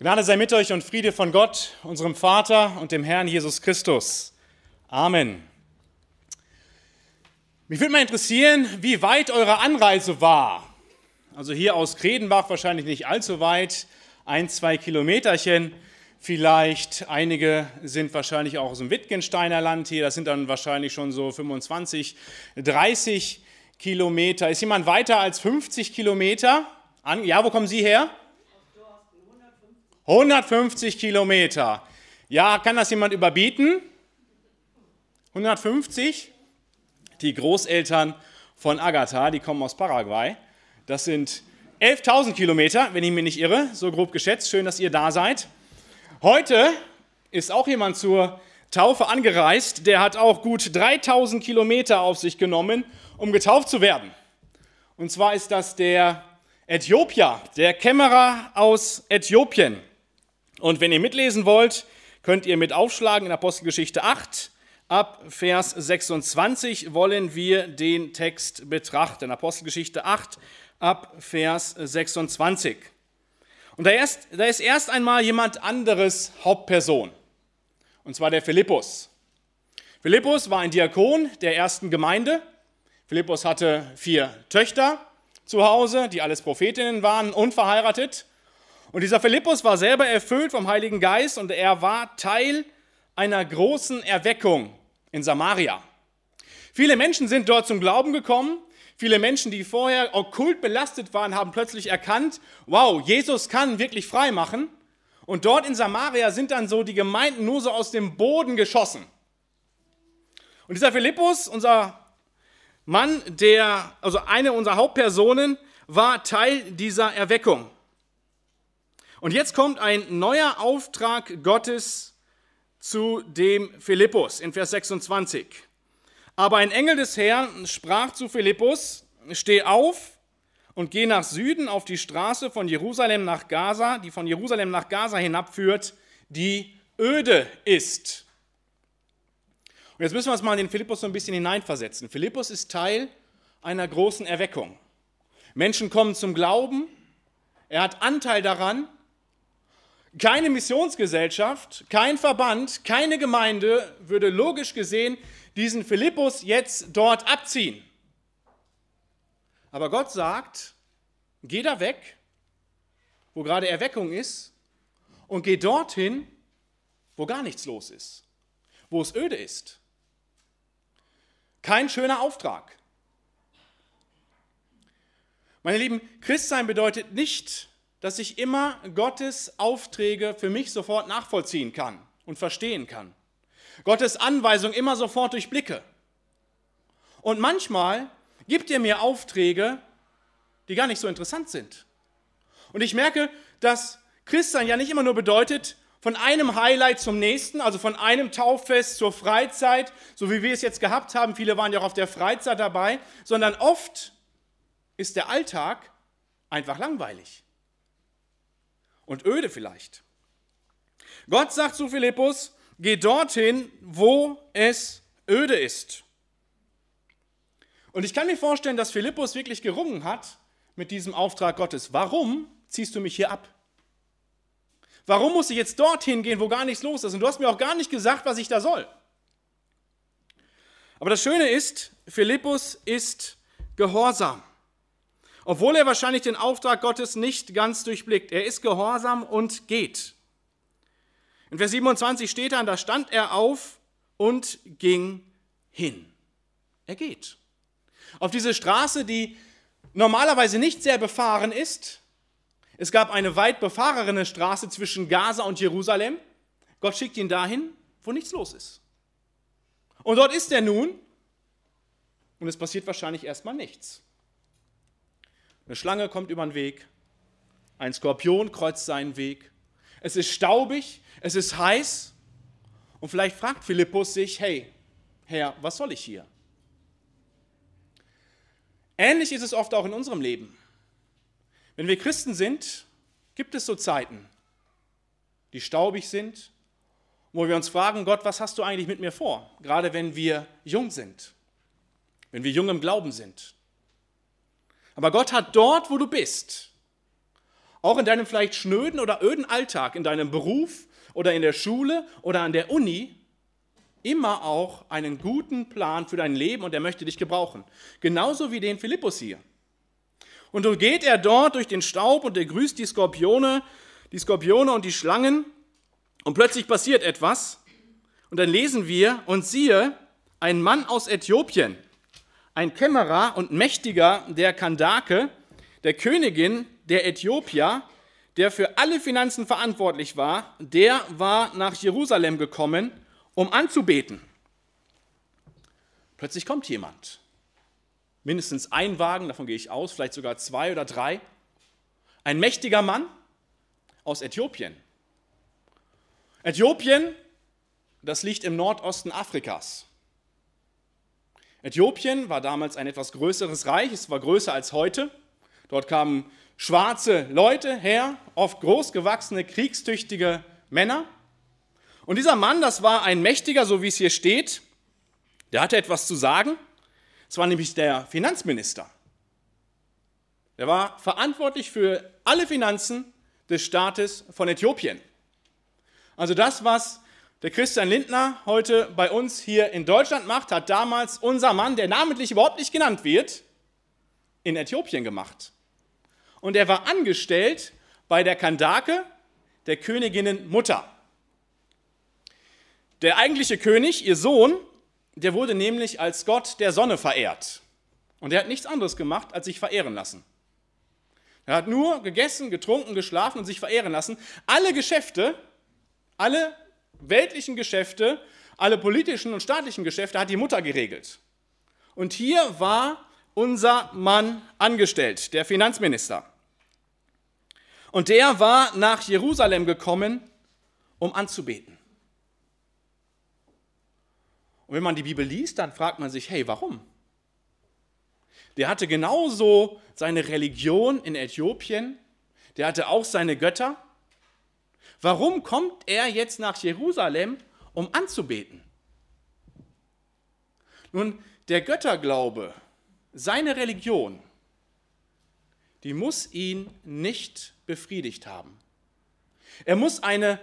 Gnade sei mit euch und Friede von Gott, unserem Vater und dem Herrn Jesus Christus. Amen. Mich würde mal interessieren, wie weit eure Anreise war. Also hier aus Kredenbach wahrscheinlich nicht allzu weit, ein, zwei Kilometerchen vielleicht. Einige sind wahrscheinlich auch aus dem Wittgensteiner Land hier, das sind dann wahrscheinlich schon so 25, 30 Kilometer. Ist jemand weiter als 50 Kilometer? Ja, wo kommen Sie her? 150 Kilometer. Ja, kann das jemand überbieten? 150? Die Großeltern von Agatha, die kommen aus Paraguay. Das sind 11.000 Kilometer, wenn ich mich nicht irre, so grob geschätzt. Schön, dass ihr da seid. Heute ist auch jemand zur Taufe angereist. Der hat auch gut 3.000 Kilometer auf sich genommen, um getauft zu werden. Und zwar ist das der Äthiopier, der Kämmerer aus Äthiopien. Und wenn ihr mitlesen wollt, könnt ihr mit aufschlagen in Apostelgeschichte 8. Ab Vers 26 wollen wir den Text betrachten. Apostelgeschichte 8 ab Vers 26. Und da ist, da ist erst einmal jemand anderes Hauptperson, und zwar der Philippus. Philippus war ein Diakon der ersten Gemeinde. Philippus hatte vier Töchter zu Hause, die alles Prophetinnen waren, unverheiratet. Und dieser Philippus war selber erfüllt vom Heiligen Geist und er war Teil einer großen Erweckung in Samaria. Viele Menschen sind dort zum Glauben gekommen. Viele Menschen, die vorher okkult belastet waren, haben plötzlich erkannt, wow, Jesus kann wirklich frei machen. Und dort in Samaria sind dann so die Gemeinden nur so aus dem Boden geschossen. Und dieser Philippus, unser Mann, der, also eine unserer Hauptpersonen, war Teil dieser Erweckung. Und jetzt kommt ein neuer Auftrag Gottes zu dem Philippus in Vers 26. Aber ein Engel des Herrn sprach zu Philippus, steh auf und geh nach Süden auf die Straße von Jerusalem nach Gaza, die von Jerusalem nach Gaza hinabführt, die öde ist. Und jetzt müssen wir uns mal in den Philippus so ein bisschen hineinversetzen. Philippus ist Teil einer großen Erweckung. Menschen kommen zum Glauben, er hat Anteil daran keine Missionsgesellschaft, kein Verband, keine Gemeinde würde logisch gesehen diesen Philippus jetzt dort abziehen. Aber Gott sagt, geh da weg, wo gerade Erweckung ist, und geh dorthin, wo gar nichts los ist, wo es öde ist. Kein schöner Auftrag. Meine Lieben, Christsein bedeutet nicht, dass ich immer Gottes Aufträge für mich sofort nachvollziehen kann und verstehen kann. Gottes Anweisung immer sofort durchblicke. Und manchmal gibt er mir Aufträge, die gar nicht so interessant sind. Und ich merke, dass Christsein ja nicht immer nur bedeutet, von einem Highlight zum nächsten, also von einem Tauffest zur Freizeit, so wie wir es jetzt gehabt haben, viele waren ja auch auf der Freizeit dabei, sondern oft ist der Alltag einfach langweilig und öde vielleicht. Gott sagt zu Philippus, geh dorthin, wo es öde ist. Und ich kann mir vorstellen, dass Philippus wirklich gerungen hat mit diesem Auftrag Gottes. Warum ziehst du mich hier ab? Warum muss ich jetzt dorthin gehen, wo gar nichts los ist? Und du hast mir auch gar nicht gesagt, was ich da soll. Aber das Schöne ist, Philippus ist gehorsam obwohl er wahrscheinlich den Auftrag Gottes nicht ganz durchblickt. Er ist gehorsam und geht. In Vers 27 steht dann, da stand er auf und ging hin. Er geht. Auf diese Straße, die normalerweise nicht sehr befahren ist. Es gab eine weit befahrene Straße zwischen Gaza und Jerusalem. Gott schickt ihn dahin, wo nichts los ist. Und dort ist er nun und es passiert wahrscheinlich erstmal nichts. Eine Schlange kommt über den Weg, ein Skorpion kreuzt seinen Weg. Es ist staubig, es ist heiß und vielleicht fragt Philippus sich, hey, Herr, was soll ich hier? Ähnlich ist es oft auch in unserem Leben. Wenn wir Christen sind, gibt es so Zeiten, die staubig sind, wo wir uns fragen, Gott, was hast du eigentlich mit mir vor? Gerade wenn wir jung sind, wenn wir jung im Glauben sind. Aber Gott hat dort, wo du bist, auch in deinem vielleicht schnöden oder öden Alltag, in deinem Beruf oder in der Schule oder an der Uni, immer auch einen guten Plan für dein Leben und er möchte dich gebrauchen. Genauso wie den Philippus hier. Und so geht er dort durch den Staub und er grüßt die Skorpione, die Skorpione und die Schlangen und plötzlich passiert etwas und dann lesen wir und siehe, ein Mann aus Äthiopien, ein Kämmerer und Mächtiger der Kandake, der Königin der Äthiopier, der für alle Finanzen verantwortlich war, der war nach Jerusalem gekommen, um anzubeten. Plötzlich kommt jemand. Mindestens ein Wagen, davon gehe ich aus, vielleicht sogar zwei oder drei. Ein mächtiger Mann aus Äthiopien. Äthiopien, das liegt im Nordosten Afrikas. Äthiopien war damals ein etwas größeres Reich, es war größer als heute. Dort kamen schwarze Leute her, oft großgewachsene, kriegstüchtige Männer. Und dieser Mann, das war ein Mächtiger, so wie es hier steht, der hatte etwas zu sagen. Es war nämlich der Finanzminister. Der war verantwortlich für alle Finanzen des Staates von Äthiopien. Also das, was der Christian Lindner heute bei uns hier in Deutschland macht, hat damals unser Mann, der namentlich überhaupt nicht genannt wird, in Äthiopien gemacht. Und er war angestellt bei der Kandake, der Königinnen Mutter. Der eigentliche König, ihr Sohn, der wurde nämlich als Gott der Sonne verehrt. Und er hat nichts anderes gemacht, als sich verehren lassen. Er hat nur gegessen, getrunken, geschlafen und sich verehren lassen. Alle Geschäfte, alle weltlichen Geschäfte, alle politischen und staatlichen Geschäfte hat die Mutter geregelt. Und hier war unser Mann angestellt, der Finanzminister. Und der war nach Jerusalem gekommen, um anzubeten. Und wenn man die Bibel liest, dann fragt man sich, hey, warum? Der hatte genauso seine Religion in Äthiopien, der hatte auch seine Götter, Warum kommt er jetzt nach Jerusalem, um anzubeten? Nun, der Götterglaube, seine Religion, die muss ihn nicht befriedigt haben. Er muss eine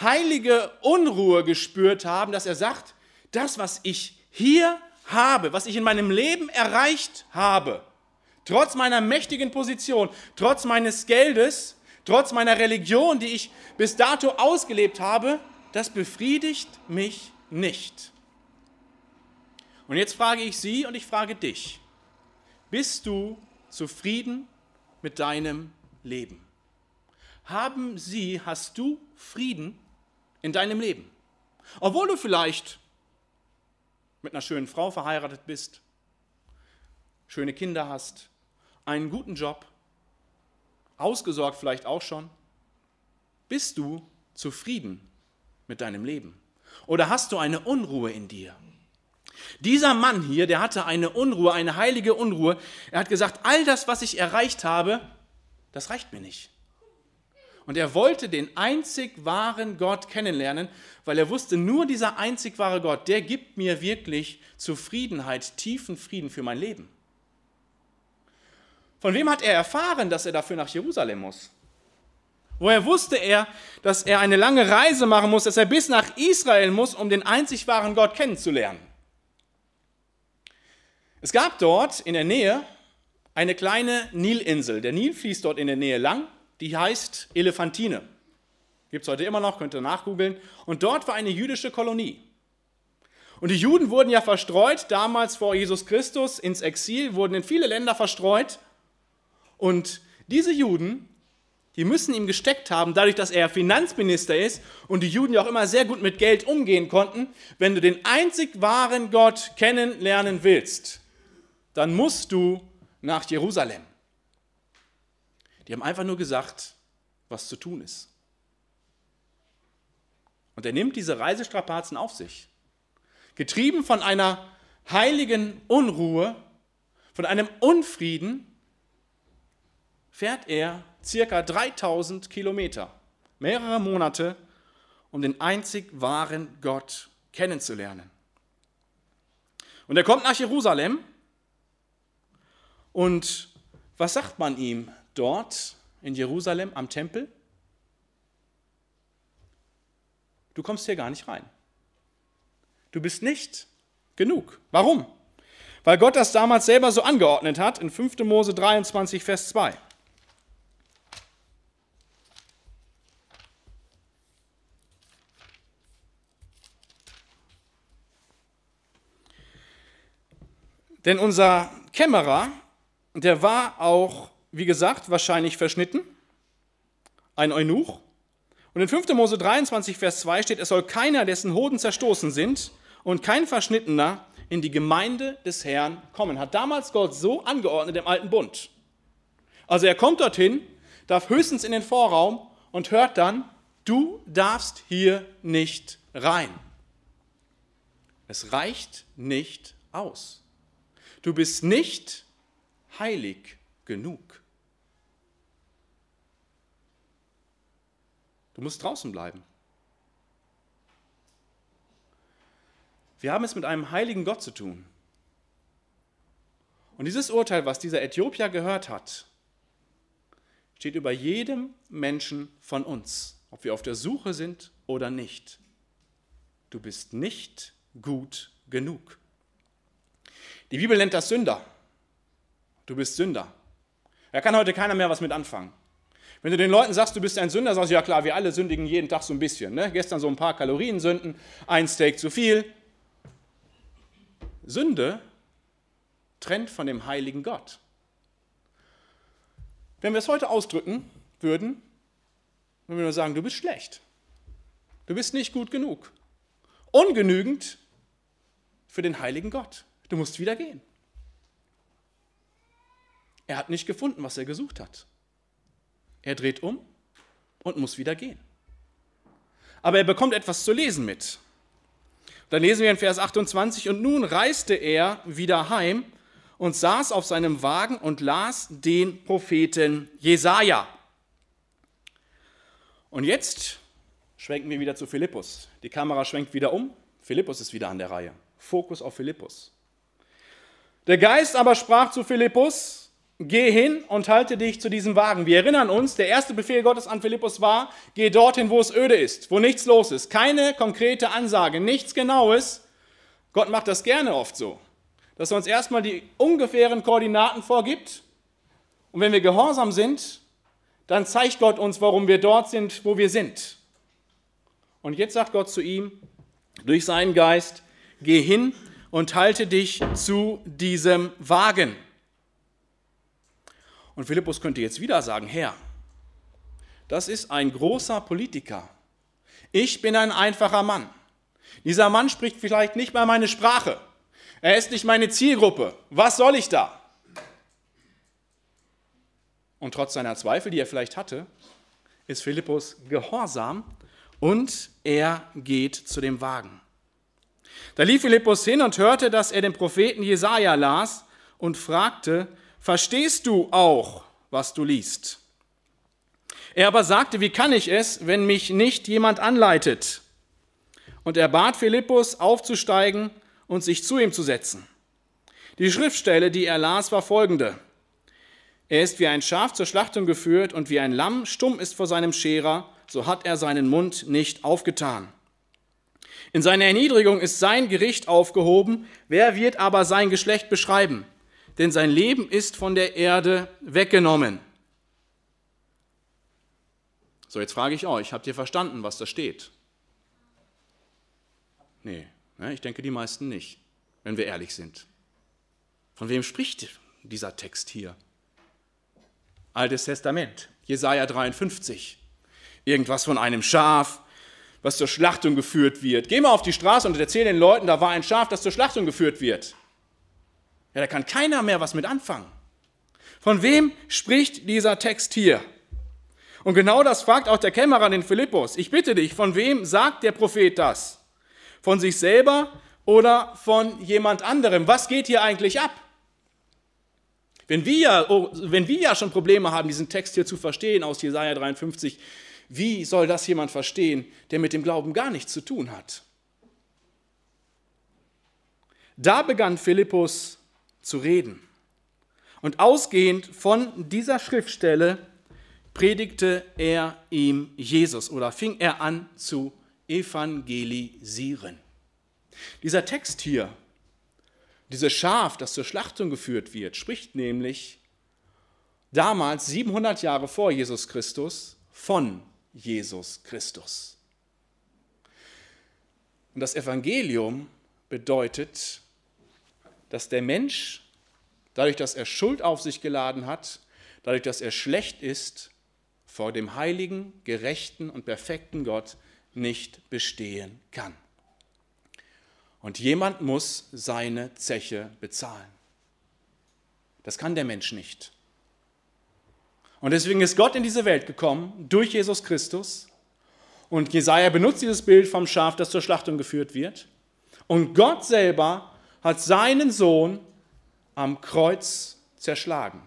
heilige Unruhe gespürt haben, dass er sagt, das, was ich hier habe, was ich in meinem Leben erreicht habe, trotz meiner mächtigen Position, trotz meines Geldes, trotz meiner Religion, die ich bis dato ausgelebt habe, das befriedigt mich nicht. Und jetzt frage ich Sie und ich frage dich, bist du zufrieden mit deinem Leben? Haben Sie, hast du Frieden in deinem Leben? Obwohl du vielleicht mit einer schönen Frau verheiratet bist, schöne Kinder hast, einen guten Job, ausgesorgt vielleicht auch schon? Bist du zufrieden mit deinem Leben? Oder hast du eine Unruhe in dir? Dieser Mann hier, der hatte eine Unruhe, eine heilige Unruhe. Er hat gesagt, all das, was ich erreicht habe, das reicht mir nicht. Und er wollte den einzig wahren Gott kennenlernen, weil er wusste, nur dieser einzig wahre Gott, der gibt mir wirklich Zufriedenheit, tiefen Frieden für mein Leben. Von wem hat er erfahren, dass er dafür nach Jerusalem muss? Woher wusste er, dass er eine lange Reise machen muss, dass er bis nach Israel muss, um den einzig wahren Gott kennenzulernen? Es gab dort in der Nähe eine kleine Nilinsel. Der Nil fließt dort in der Nähe lang, die heißt Elephantine. Gibt es heute immer noch, könnt ihr nachgoogeln. Und dort war eine jüdische Kolonie. Und die Juden wurden ja verstreut, damals vor Jesus Christus ins Exil, wurden in viele Länder verstreut. Und diese Juden, die müssen ihm gesteckt haben, dadurch, dass er Finanzminister ist und die Juden ja auch immer sehr gut mit Geld umgehen konnten, wenn du den einzig wahren Gott kennenlernen willst, dann musst du nach Jerusalem. Die haben einfach nur gesagt, was zu tun ist. Und er nimmt diese Reisestrapazen auf sich. Getrieben von einer heiligen Unruhe, von einem Unfrieden, fährt er circa 3000 Kilometer, mehrere Monate, um den einzig wahren Gott kennenzulernen. Und er kommt nach Jerusalem und was sagt man ihm dort in Jerusalem am Tempel? Du kommst hier gar nicht rein. Du bist nicht genug. Warum? Weil Gott das damals selber so angeordnet hat in 5. Mose 23, Vers 2. Denn unser Kämmerer, der war auch, wie gesagt, wahrscheinlich verschnitten, ein Eunuch. Und in 5. Mose 23, Vers 2 steht, es soll keiner, dessen Hoden zerstoßen sind, und kein Verschnittener in die Gemeinde des Herrn kommen. Hat damals Gott so angeordnet im alten Bund. Also er kommt dorthin, darf höchstens in den Vorraum und hört dann, du darfst hier nicht rein. Es reicht nicht aus. Du bist nicht heilig genug. Du musst draußen bleiben. Wir haben es mit einem heiligen Gott zu tun. Und dieses Urteil, was dieser Äthiopier gehört hat, steht über jedem Menschen von uns, ob wir auf der Suche sind oder nicht. Du bist nicht gut genug. Die Bibel nennt das Sünder. Du bist Sünder. Da kann heute keiner mehr was mit anfangen. Wenn du den Leuten sagst, du bist ein Sünder, sagst du, ja klar, wir alle sündigen jeden Tag so ein bisschen. Ne? Gestern so ein paar Kalorien sünden, ein Steak zu viel, Sünde trennt von dem heiligen Gott. Wenn wir es heute ausdrücken würden, würden wir nur sagen, du bist schlecht. Du bist nicht gut genug. Ungenügend für den heiligen Gott. Du musst wieder gehen. Er hat nicht gefunden, was er gesucht hat. Er dreht um und muss wieder gehen. Aber er bekommt etwas zu lesen mit. Dann lesen wir in Vers 28, und nun reiste er wieder heim und saß auf seinem Wagen und las den Propheten Jesaja. Und jetzt schwenken wir wieder zu Philippus. Die Kamera schwenkt wieder um. Philippus ist wieder an der Reihe. Fokus auf Philippus. Der Geist aber sprach zu Philippus, geh hin und halte dich zu diesem Wagen. Wir erinnern uns, der erste Befehl Gottes an Philippus war, geh dorthin, wo es öde ist, wo nichts los ist. Keine konkrete Ansage, nichts Genaues. Gott macht das gerne oft so, dass er uns erstmal die ungefähren Koordinaten vorgibt. Und wenn wir gehorsam sind, dann zeigt Gott uns, warum wir dort sind, wo wir sind. Und jetzt sagt Gott zu ihm, durch seinen Geist, geh hin und halte dich zu diesem Wagen. Und Philippus könnte jetzt wieder sagen, Herr, das ist ein großer Politiker. Ich bin ein einfacher Mann. Dieser Mann spricht vielleicht nicht mal meine Sprache. Er ist nicht meine Zielgruppe. Was soll ich da? Und trotz seiner Zweifel, die er vielleicht hatte, ist Philippus gehorsam und er geht zu dem Wagen. Da lief Philippus hin und hörte, dass er den Propheten Jesaja las und fragte, verstehst du auch, was du liest? Er aber sagte, wie kann ich es, wenn mich nicht jemand anleitet? Und er bat Philippus aufzusteigen und sich zu ihm zu setzen. Die Schriftstelle, die er las, war folgende. Er ist wie ein Schaf zur Schlachtung geführt und wie ein Lamm stumm ist vor seinem Scherer, so hat er seinen Mund nicht aufgetan. In seiner Erniedrigung ist sein Gericht aufgehoben, wer wird aber sein Geschlecht beschreiben? denn sein Leben ist von der Erde weggenommen. So, jetzt frage ich euch, habt ihr verstanden, was da steht? Nee, ne, ich denke die meisten nicht, wenn wir ehrlich sind. Von wem spricht dieser Text hier? Altes Testament, Jesaja 53. Irgendwas von einem Schaf, was zur Schlachtung geführt wird. Geh mal auf die Straße und erzähl den Leuten, da war ein Schaf, das zur Schlachtung geführt wird. Ja, da kann keiner mehr was mit anfangen. Von wem spricht dieser Text hier? Und genau das fragt auch der Kämmerer den Philippus. Ich bitte dich, von wem sagt der Prophet das? Von sich selber oder von jemand anderem? Was geht hier eigentlich ab? Wenn wir, oh, wenn wir ja schon Probleme haben, diesen Text hier zu verstehen aus Jesaja 53, wie soll das jemand verstehen, der mit dem Glauben gar nichts zu tun hat? Da begann Philippus zu reden. Und ausgehend von dieser Schriftstelle predigte er ihm Jesus oder fing er an zu evangelisieren. Dieser Text hier, dieses Schaf, das zur Schlachtung geführt wird, spricht nämlich damals 700 Jahre vor Jesus Christus von Jesus Christus. Und das Evangelium bedeutet, dass der Mensch, dadurch, dass er Schuld auf sich geladen hat, dadurch, dass er schlecht ist, vor dem heiligen, gerechten und perfekten Gott nicht bestehen kann. Und jemand muss seine Zeche bezahlen. Das kann der Mensch nicht. Und deswegen ist Gott in diese Welt gekommen durch Jesus Christus. Und Jesaja benutzt dieses Bild vom Schaf, das zur Schlachtung geführt wird. Und Gott selber hat seinen Sohn am Kreuz zerschlagen.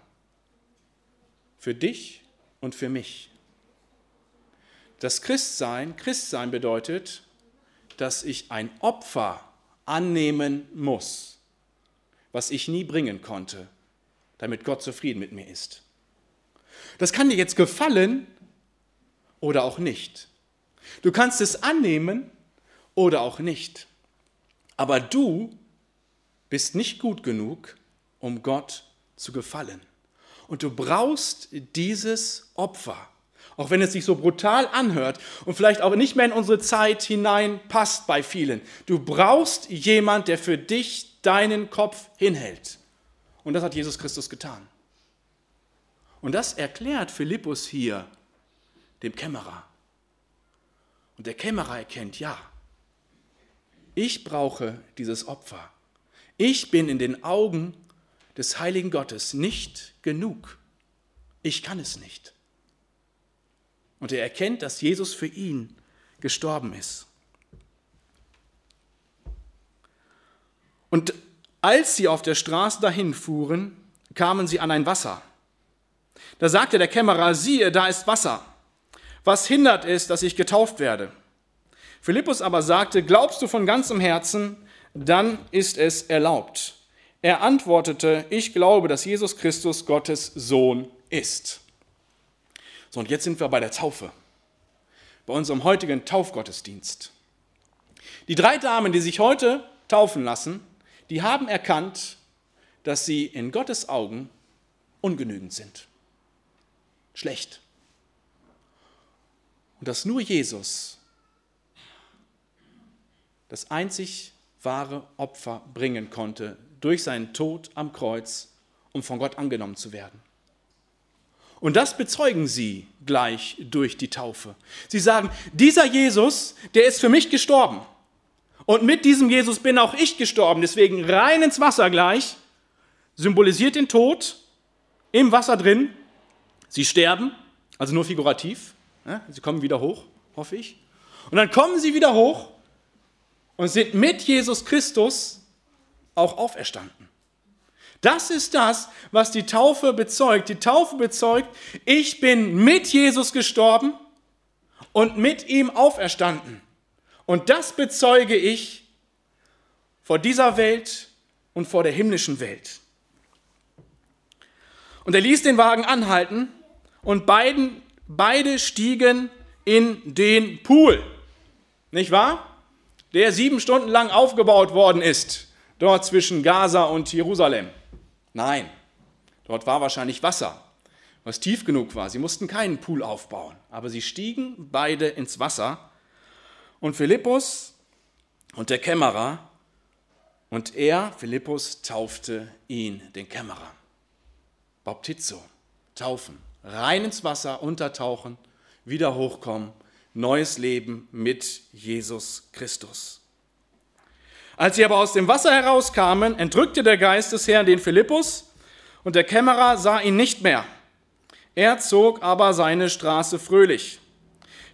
Für dich und für mich. Das Christsein, Christsein bedeutet, dass ich ein Opfer annehmen muss, was ich nie bringen konnte, damit Gott zufrieden mit mir ist. Das kann dir jetzt gefallen oder auch nicht. Du kannst es annehmen oder auch nicht. Aber du bist nicht gut genug, um Gott zu gefallen. Und du brauchst dieses Opfer. Auch wenn es sich so brutal anhört und vielleicht auch nicht mehr in unsere Zeit hineinpasst bei vielen. Du brauchst jemand, der für dich deinen Kopf hinhält. Und das hat Jesus Christus getan. Und das erklärt Philippus hier dem Kämmerer. Und der Kämmerer erkennt, ja, ich brauche dieses Opfer. Ich bin in den Augen des heiligen Gottes nicht genug. Ich kann es nicht. Und er erkennt, dass Jesus für ihn gestorben ist. Und als sie auf der Straße dahin fuhren, kamen sie an ein Wasser. Da sagte der Kämmerer, siehe, da ist Wasser. Was hindert es, dass ich getauft werde? Philippus aber sagte, glaubst du von ganzem Herzen, dann ist es erlaubt. Er antwortete, ich glaube, dass Jesus Christus Gottes Sohn ist. So, und jetzt sind wir bei der Taufe, bei unserem heutigen Taufgottesdienst. Die drei Damen, die sich heute taufen lassen, die haben erkannt, dass sie in Gottes Augen ungenügend sind. Schlecht. Und dass nur Jesus das einzig wahre Opfer bringen konnte durch seinen Tod am Kreuz, um von Gott angenommen zu werden. Und das bezeugen sie gleich durch die Taufe. Sie sagen, dieser Jesus, der ist für mich gestorben. Und mit diesem Jesus bin auch ich gestorben. Deswegen rein ins Wasser gleich, symbolisiert den Tod im Wasser drin. Sie sterben, also nur figurativ. Sie kommen wieder hoch, hoffe ich. Und dann kommen sie wieder hoch und sind mit Jesus Christus auch auferstanden. Das ist das, was die Taufe bezeugt. Die Taufe bezeugt, ich bin mit Jesus gestorben und mit ihm auferstanden. Und das bezeuge ich vor dieser Welt und vor der himmlischen Welt. Und er ließ den Wagen anhalten und beiden, beide stiegen in den Pool. Nicht wahr? Der sieben Stunden lang aufgebaut worden ist, dort zwischen Gaza und Jerusalem. Nein, dort war wahrscheinlich Wasser, was tief genug war. Sie mussten keinen Pool aufbauen, aber sie stiegen beide ins Wasser. Und Philippus und der Kämmerer und er, Philippus, taufte ihn, den Kämmerer. Baptizo, taufen, rein ins Wasser, untertauchen, wieder hochkommen, neues Leben mit Jesus Christus. Als sie aber aus dem Wasser herauskamen, entrückte der Geist des Herrn den Philippus und der Kämmerer sah ihn nicht mehr. Er zog aber seine Straße fröhlich.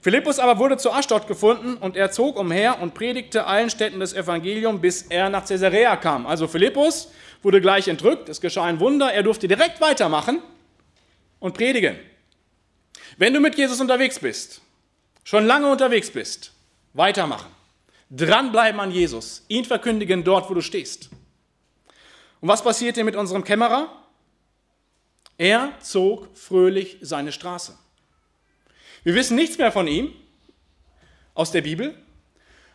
Philippus aber wurde zu Aschdod gefunden und er zog umher und predigte allen Städten das Evangelium, bis er nach Caesarea kam. Also Philippus wurde gleich entrückt, es geschah ein Wunder, er durfte direkt weitermachen und predigen. Wenn du mit Jesus unterwegs bist, schon lange unterwegs bist, weitermachen. Dranbleiben an Jesus, ihn verkündigen dort, wo du stehst. Und was passierte mit unserem Kämmerer? Er zog fröhlich seine Straße. Wir wissen nichts mehr von ihm aus der Bibel,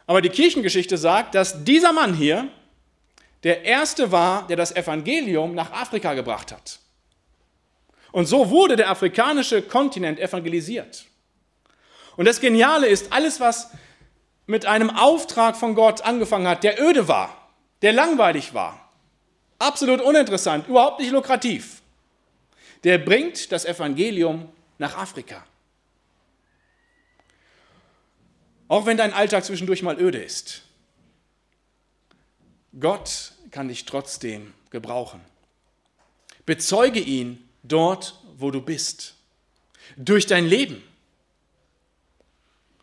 aber die Kirchengeschichte sagt, dass dieser Mann hier der erste war, der das Evangelium nach Afrika gebracht hat. Und so wurde der afrikanische Kontinent evangelisiert. Und das Geniale ist, alles, was mit einem Auftrag von Gott angefangen hat, der öde war, der langweilig war, absolut uninteressant, überhaupt nicht lukrativ, der bringt das Evangelium nach Afrika. Auch wenn dein Alltag zwischendurch mal öde ist. Gott kann dich trotzdem gebrauchen. Bezeuge ihn dort, wo du bist. Durch dein Leben.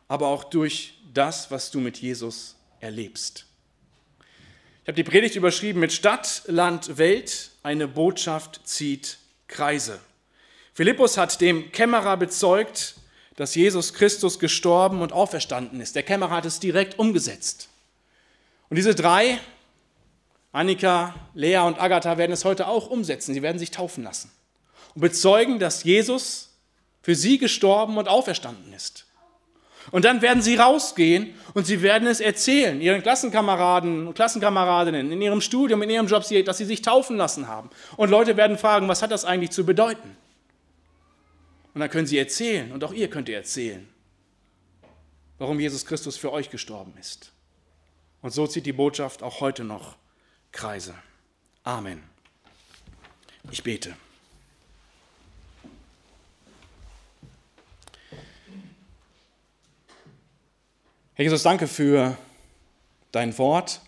Aber auch durch das, was du mit Jesus erlebst. Ich habe die Predigt überschrieben mit Stadt, Land, Welt. Eine Botschaft zieht Kreise. Philippus hat dem Kämmerer bezeugt, dass Jesus Christus gestorben und auferstanden ist. Der Kämmerer hat es direkt umgesetzt. Und diese drei, Annika, Lea und Agatha, werden es heute auch umsetzen. Sie werden sich taufen lassen und bezeugen, dass Jesus für sie gestorben und auferstanden ist. Und dann werden sie rausgehen und sie werden es erzählen, ihren Klassenkameraden und Klassenkameradinnen, in ihrem Studium, in ihrem Job, dass sie sich taufen lassen haben. Und Leute werden fragen, was hat das eigentlich zu bedeuten? Und dann können sie erzählen, und auch ihr könnt ihr erzählen, warum Jesus Christus für euch gestorben ist. Und so zieht die Botschaft auch heute noch Kreise. Amen. Ich bete. Herr Jesus, danke für dein Wort.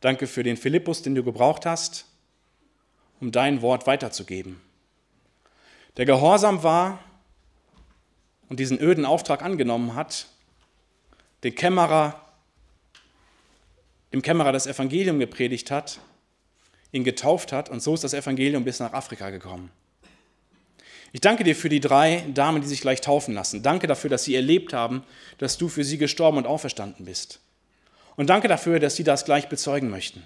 Danke für den Philippus, den du gebraucht hast, um dein Wort weiterzugeben. Der gehorsam war und diesen öden Auftrag angenommen hat, den Kämmerer, dem Kämmerer das Evangelium gepredigt hat, ihn getauft hat und so ist das Evangelium bis nach Afrika gekommen. Ich danke dir für die drei Damen, die sich gleich taufen lassen. Danke dafür, dass sie erlebt haben, dass du für sie gestorben und auferstanden bist. Und danke dafür, dass sie das gleich bezeugen möchten.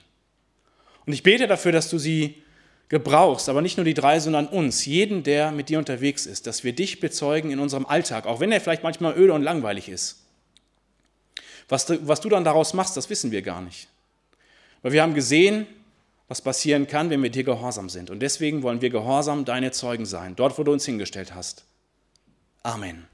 Und ich bete dafür, dass du sie gebrauchst, aber nicht nur die drei, sondern uns, jeden, der mit dir unterwegs ist, dass wir dich bezeugen in unserem Alltag, auch wenn er vielleicht manchmal öde und langweilig ist. Was du, was du dann daraus machst, das wissen wir gar nicht. Weil wir haben gesehen, was passieren kann, wenn wir dir gehorsam sind. Und deswegen wollen wir gehorsam deine Zeugen sein, dort, wo du uns hingestellt hast. Amen.